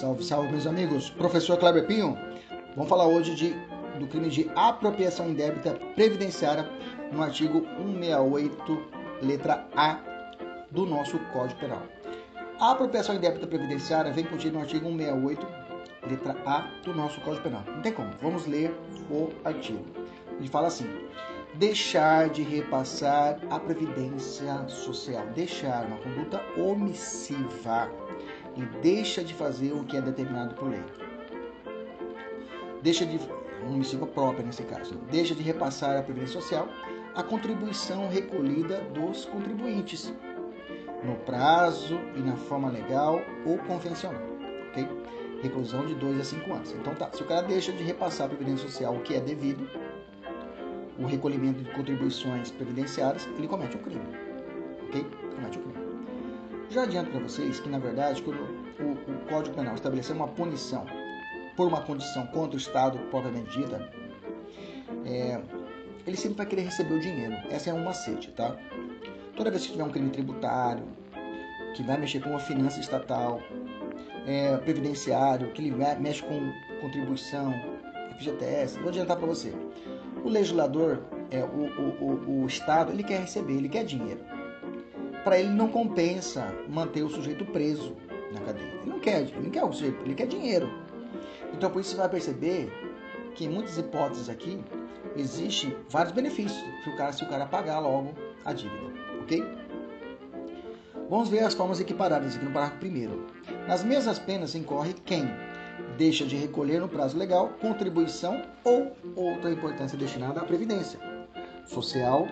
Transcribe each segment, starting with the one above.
Salve, salve, meus amigos. Professor Kleber Pinho. Vamos falar hoje de, do crime de apropriação indébita previdenciária no artigo 168, letra A do nosso Código Penal. A apropriação indébita previdenciária vem contida no artigo 168, letra A do nosso Código Penal. Não tem como. Vamos ler o artigo. Ele fala assim: deixar de repassar a previdência social, deixar uma conduta omissiva e deixa de fazer o que é determinado por lei. Deixa de omissiva própria nesse caso, deixa de repassar à previdência social a contribuição recolhida dos contribuintes no prazo e na forma legal ou convencional, ok? Reclusão de 2 a 5 anos. Então tá, se o cara deixa de repassar a previdência social o que é devido, o recolhimento de contribuições previdenciárias, ele comete um crime, ok? Comete um crime. Já adianto para vocês que, na verdade, quando o, o Código Penal estabeleceu uma punição por uma condição contra o Estado propriamente dita, é, ele sempre vai querer receber o dinheiro. Essa é um macete, tá? Toda vez que tiver um crime tributário, que vai mexer com a finança estatal, é, previdenciário, que ele mexe com contribuição, FGTS, vou adiantar para você. O legislador, é, o, o, o, o Estado, ele quer receber, ele quer dinheiro para ele não compensa manter o sujeito preso na cadeia. Ele não quer, ele não quer o sujeito, ele quer dinheiro. Então por isso você vai perceber que em muitas hipóteses aqui existe vários benefícios para o cara se o cara pagar logo a dívida, ok? Vamos ver as formas equiparadas aqui no parágrafo primeiro. Nas mesmas penas incorre quem deixa de recolher no prazo legal contribuição ou outra importância destinada à previdência social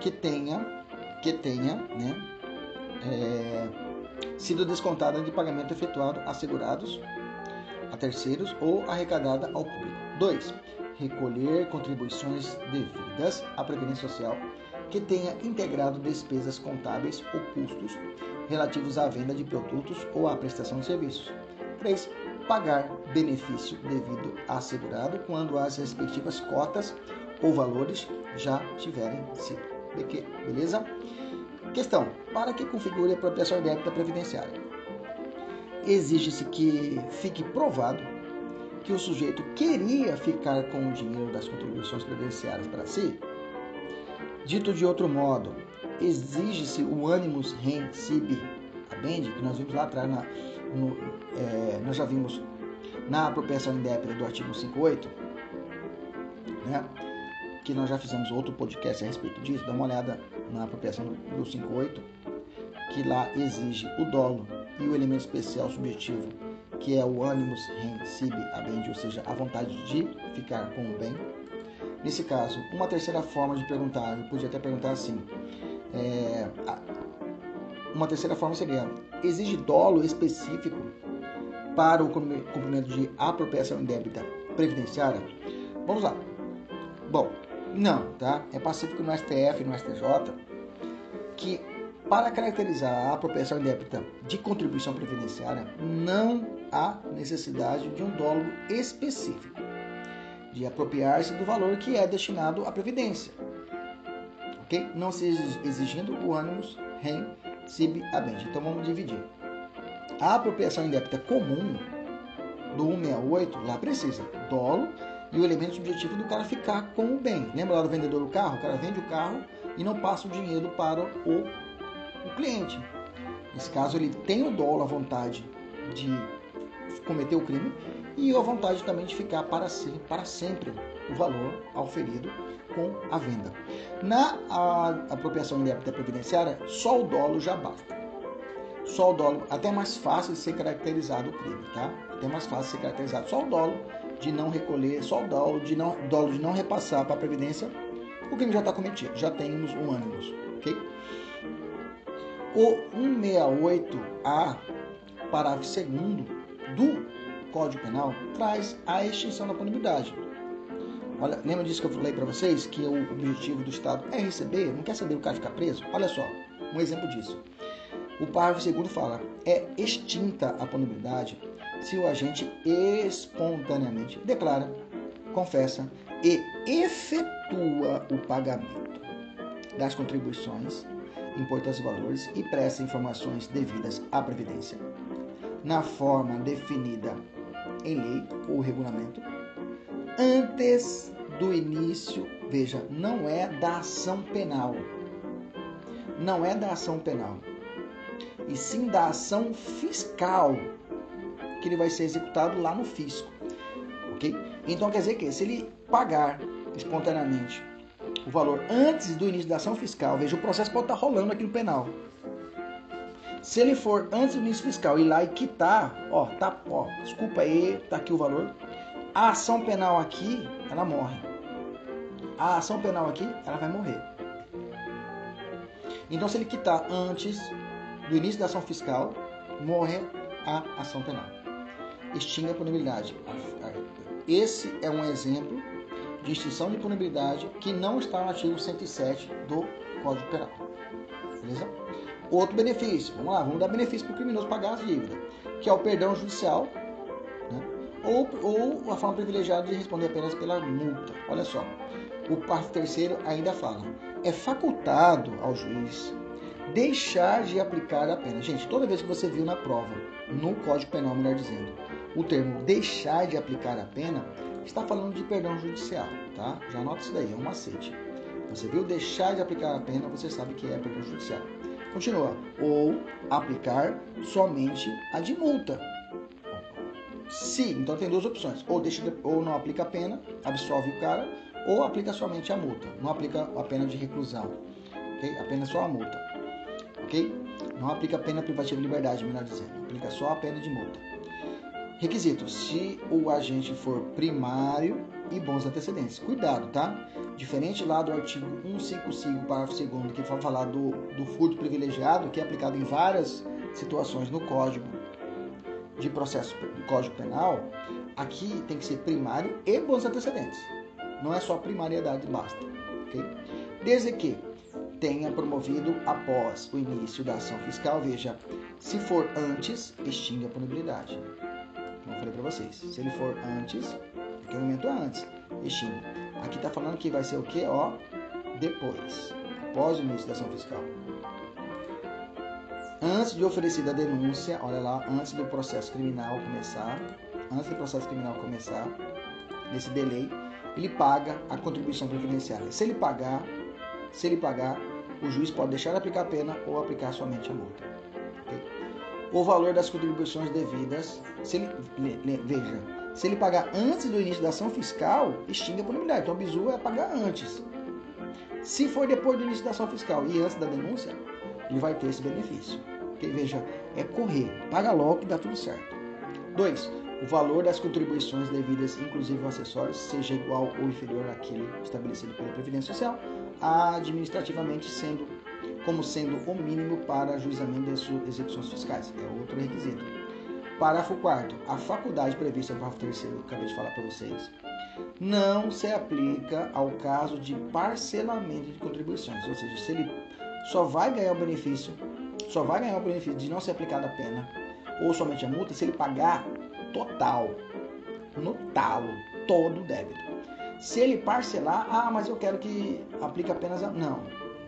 que tenha que tenha, né, é, sido descontada de pagamento efetuado a segurados, a terceiros ou arrecadada ao público. 2. Recolher contribuições devidas à Previdência Social que tenha integrado despesas contábeis ou custos relativos à venda de produtos ou à prestação de serviços. 3. Pagar benefício devido a assegurado quando as respectivas cotas ou valores já tiverem sido. Beleza? Questão: para que configure a apropriação débita previdenciária? Exige-se que fique provado que o sujeito queria ficar com o dinheiro das contribuições previdenciárias para si. Dito de outro modo, exige-se o animus rem sibi habendi, que nós vimos lá atrás, na, no, é, nós já vimos na apropriação indébita do artigo 58, né? que nós já fizemos outro podcast a respeito disso, dá uma olhada na apropriação do 58, que lá exige o dolo e o elemento especial subjetivo, que é o animus rem sibi habendi, ou seja, a vontade de ficar com o bem. Nesse caso, uma terceira forma de perguntar, eu podia até perguntar assim, é, uma terceira forma seria, exige dolo específico para o cumprimento de apropriação indébita previdenciária? Vamos lá. Bom, não, tá? É pacífico no STF e no STJ que para caracterizar a apropriação indébita de contribuição previdenciária não há necessidade de um dolo específico de apropriar-se do valor que é destinado à previdência, ok? Não se exigindo o ânimos rem sib habendi. Então vamos dividir. A apropriação indébita comum do 168 lá precisa dolo e o elemento subjetivo do cara ficar com o bem. Lembra lá do vendedor do carro? O cara vende o carro e não passa o dinheiro para o, o cliente. Nesse caso, ele tem o dolo, a vontade de cometer o crime e a vontade também de ficar para, si, para sempre o valor auferido com a venda. Na a, apropriação indébita previdenciária, só o dolo já basta. Só o dolo, até mais fácil de ser caracterizado o crime, tá? Até mais fácil de ser caracterizado. Só o dolo de não recolher, só o dolo de não, dolo de não repassar para a Previdência, o crime já está cometido, já temos um ânimos, ok? O 168A, parágrafo 2 do Código Penal, traz a extinção da punibilidade. Olha, lembra disso que eu falei para vocês? Que o objetivo do Estado é receber, não quer saber o cara ficar preso? Olha só, um exemplo disso. O parágrafo 2 fala: é extinta a punibilidade se o agente espontaneamente declara, confessa e efetua o pagamento das contribuições, e valores e presta informações devidas à Previdência. na forma definida em lei ou regulamento, antes do início, veja, não é da ação penal. Não é da ação penal. E sim da ação fiscal, que ele vai ser executado lá no fisco. Ok? Então quer dizer que se ele pagar espontaneamente o valor antes do início da ação fiscal, veja, o processo pode estar rolando aqui no penal. Se ele for antes do início fiscal ir lá e quitar, ó, tá, ó, desculpa aí, tá aqui o valor. A ação penal aqui, ela morre. A ação penal aqui, ela vai morrer. Então, se ele quitar antes do início da ação fiscal, morre a ação penal. Extingue a punibilidade. Esse é um exemplo de extinção de punibilidade que não está no artigo 107 do Código Penal. Beleza? Outro benefício, vamos lá, vamos dar benefício para o criminoso pagar as dívidas, que é o perdão judicial, né? ou, ou a forma privilegiada de responder apenas pela multa. Olha só, o parágrafo terceiro ainda fala, é facultado ao juiz deixar de aplicar a pena. Gente, toda vez que você viu na prova, no Código Penal, melhor dizendo, o termo deixar de aplicar a pena, está falando de perdão judicial, tá? Já anota isso daí, é um macete. Você viu deixar de aplicar a pena, você sabe que é perdão judicial. Continua. Ou aplicar somente a de multa. Se, então tem duas opções. Ou, deixa, ou não aplica a pena, absolve o cara, ou aplica somente a multa. Não aplica a pena de reclusão. Okay? Apenas só a multa. Não aplica pena privativa de liberdade, melhor dizendo. Aplica só a pena de multa. Requisito: se o agente for primário e bons antecedentes. Cuidado, tá? Diferente lá do artigo 155, parágrafo 2 que vai falar do, do furto privilegiado, que é aplicado em várias situações no Código de Processo do Código Penal, aqui tem que ser primário e bons antecedentes. Não é só primariedade, basta. ok? Desde que tenha promovido após o início da ação fiscal, veja, se for antes, extingue a punibilidade. Como eu falei para vocês, se ele for antes, porque o momento é antes, extingue. Aqui está falando que vai ser o que? Ó, depois, após o início da ação fiscal. Antes de oferecida a denúncia, olha lá, antes do processo criminal começar, antes do processo criminal começar, nesse delay, ele paga a contribuição previdenciária. Se ele pagar, se ele pagar, o juiz pode deixar de aplicar a pena ou aplicar somente a multa. Okay? O valor das contribuições devidas, se ele, veja, se ele pagar antes do início da ação fiscal, extingue a punibilidade. Então, o bizu é pagar antes. Se for depois do início da ação fiscal e antes da denúncia, ele vai ter esse benefício. Porque, veja, é correr. Paga logo que dá tudo certo. 2. O valor das contribuições devidas, inclusive acessórios, seja igual ou inferior àquele estabelecido pela Previdência Social, administrativamente sendo como sendo o mínimo para ajuizamento das execuções fiscais. É outro requisito. Parágrafo 4 A faculdade prevista no parágrafo 3 eu acabei de falar para vocês, não se aplica ao caso de parcelamento de contribuições, ou seja, se ele só vai ganhar o benefício, só vai ganhar o benefício de não ser aplicada a pena ou somente a multa se ele pagar total, no talo, todo o débito. Se ele parcelar, ah, mas eu quero que aplique apenas a. Não,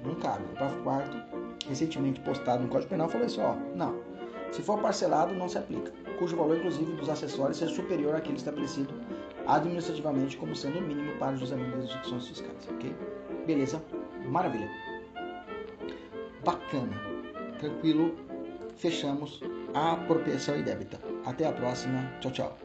não cabe. O parágrafo 4 recentemente postado no Código Penal, falou isso, ó, não. Se for parcelado, não se aplica, cujo valor, inclusive, dos acessórios seja superior àquele estabelecido administrativamente como sendo o mínimo para o juizamento das execuções fiscais, ok? Beleza? Maravilha. Bacana. Tranquilo. Fechamos a apropriação débita. Até a próxima. Tchau, tchau.